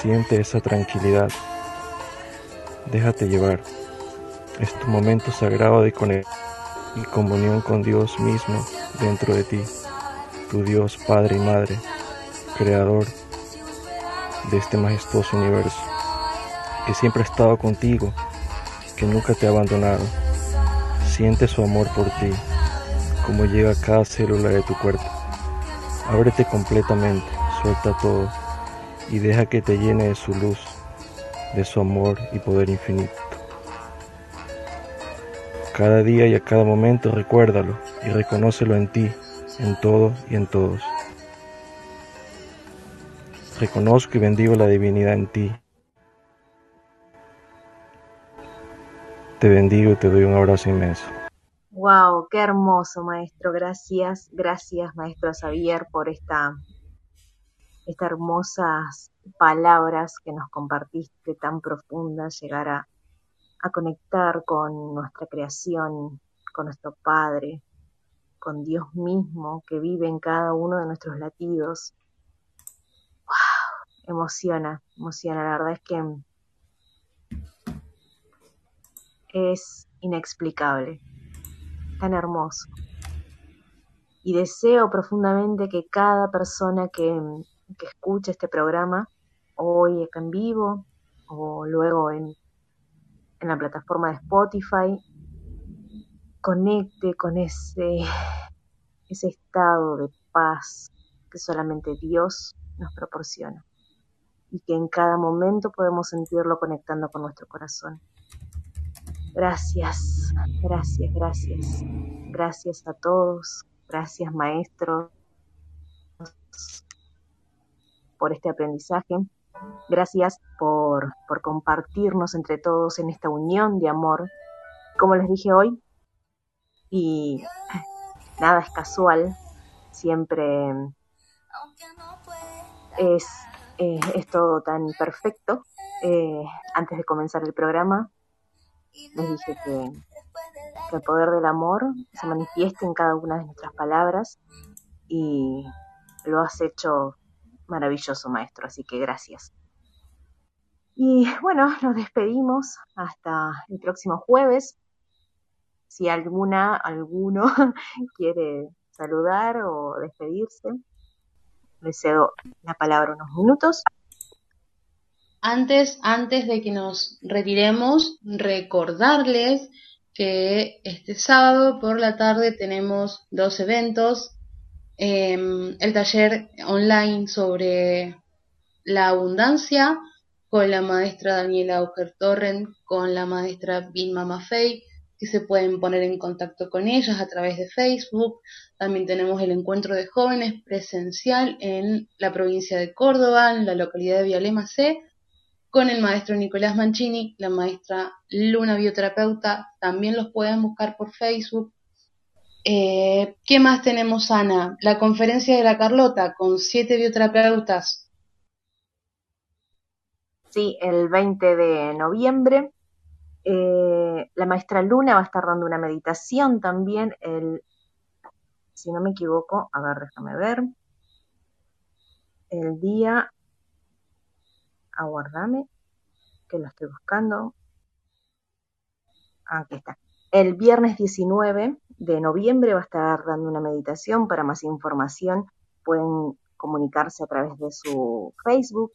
Speaker 8: Siente esa tranquilidad. Déjate llevar. Es tu momento sagrado de conexión y comunión con Dios mismo dentro de ti. Tu Dios Padre y Madre, Creador de este majestuoso universo que siempre ha estado contigo, que nunca te ha abandonado. Siente su amor por ti, como llega a cada célula de tu cuerpo. Ábrete completamente, suelta todo y deja que te llene de su luz, de su amor y poder infinito. Cada día y a cada momento recuérdalo y reconócelo en ti, en todo y en todos. Reconozco y bendigo la divinidad en ti Te bendigo y te doy un abrazo inmenso.
Speaker 3: Wow, qué hermoso, maestro. Gracias, gracias, maestro Xavier, por esta, estas hermosas palabras que nos compartiste tan profundas, llegar a, a conectar con nuestra creación, con nuestro Padre, con Dios mismo que vive en cada uno de nuestros latidos. Wow, emociona, emociona. La verdad es que es inexplicable, tan hermoso. Y deseo profundamente que cada persona que, que escuche este programa, hoy acá en vivo o luego en, en la plataforma de Spotify, conecte con ese, ese estado de paz que solamente Dios nos proporciona y que en cada momento podemos sentirlo conectando con nuestro corazón. Gracias, gracias, gracias. Gracias a todos, gracias maestros por este aprendizaje. Gracias por, por compartirnos entre todos en esta unión de amor. Como les dije hoy, y nada es casual, siempre es, es todo tan perfecto. Eh, antes de comenzar el programa, les dije que, que el poder del amor se manifiesta en cada una de nuestras palabras y lo has hecho maravilloso, maestro, así que gracias. Y bueno, nos despedimos hasta el próximo jueves. Si alguna, alguno quiere saludar o despedirse, le cedo la palabra unos minutos.
Speaker 2: Antes, antes de que nos retiremos, recordarles que este sábado por la tarde tenemos dos eventos. Em, el taller online sobre la abundancia con la maestra Daniela Auger Torren, con la maestra Vilma Maffei, que se pueden poner en contacto con ellas a través de Facebook. También tenemos el encuentro de jóvenes presencial en la provincia de Córdoba, en la localidad de Vialema C, con el maestro Nicolás Mancini, la maestra Luna Bioterapeuta. También los pueden buscar por Facebook. Eh, ¿Qué más tenemos, Ana? La conferencia de la Carlota con siete bioterapeutas
Speaker 3: sí, el 20 de noviembre. Eh, la maestra Luna va a estar dando una meditación también el, si no me equivoco, a ver, déjame ver, el día, aguardame, que lo estoy buscando, aquí está, el viernes 19 de noviembre va a estar dando una meditación, para más información pueden comunicarse a través de su Facebook.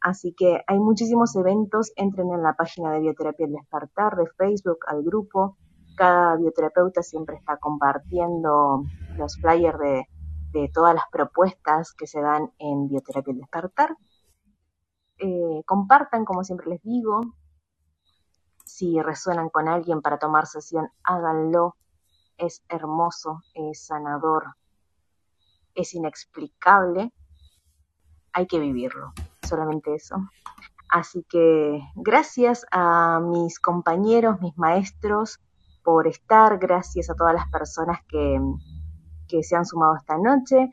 Speaker 3: Así que hay muchísimos eventos, entren en la página de Bioterapia El Despertar de Facebook, al grupo. Cada bioterapeuta siempre está compartiendo los flyers de, todas las propuestas que se dan en Bioterapia El Despertar. Eh, compartan, como siempre les digo. Si resuenan con alguien para tomar sesión, háganlo. Es hermoso, es sanador, es inexplicable. Hay que vivirlo solamente eso. Así que gracias a mis compañeros, mis maestros, por estar, gracias a todas las personas que, que se han sumado esta noche.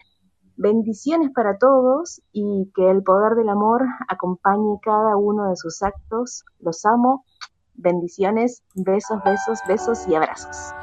Speaker 3: Bendiciones para todos y que el poder del amor acompañe cada uno de sus actos. Los amo. Bendiciones, besos, besos, besos y abrazos.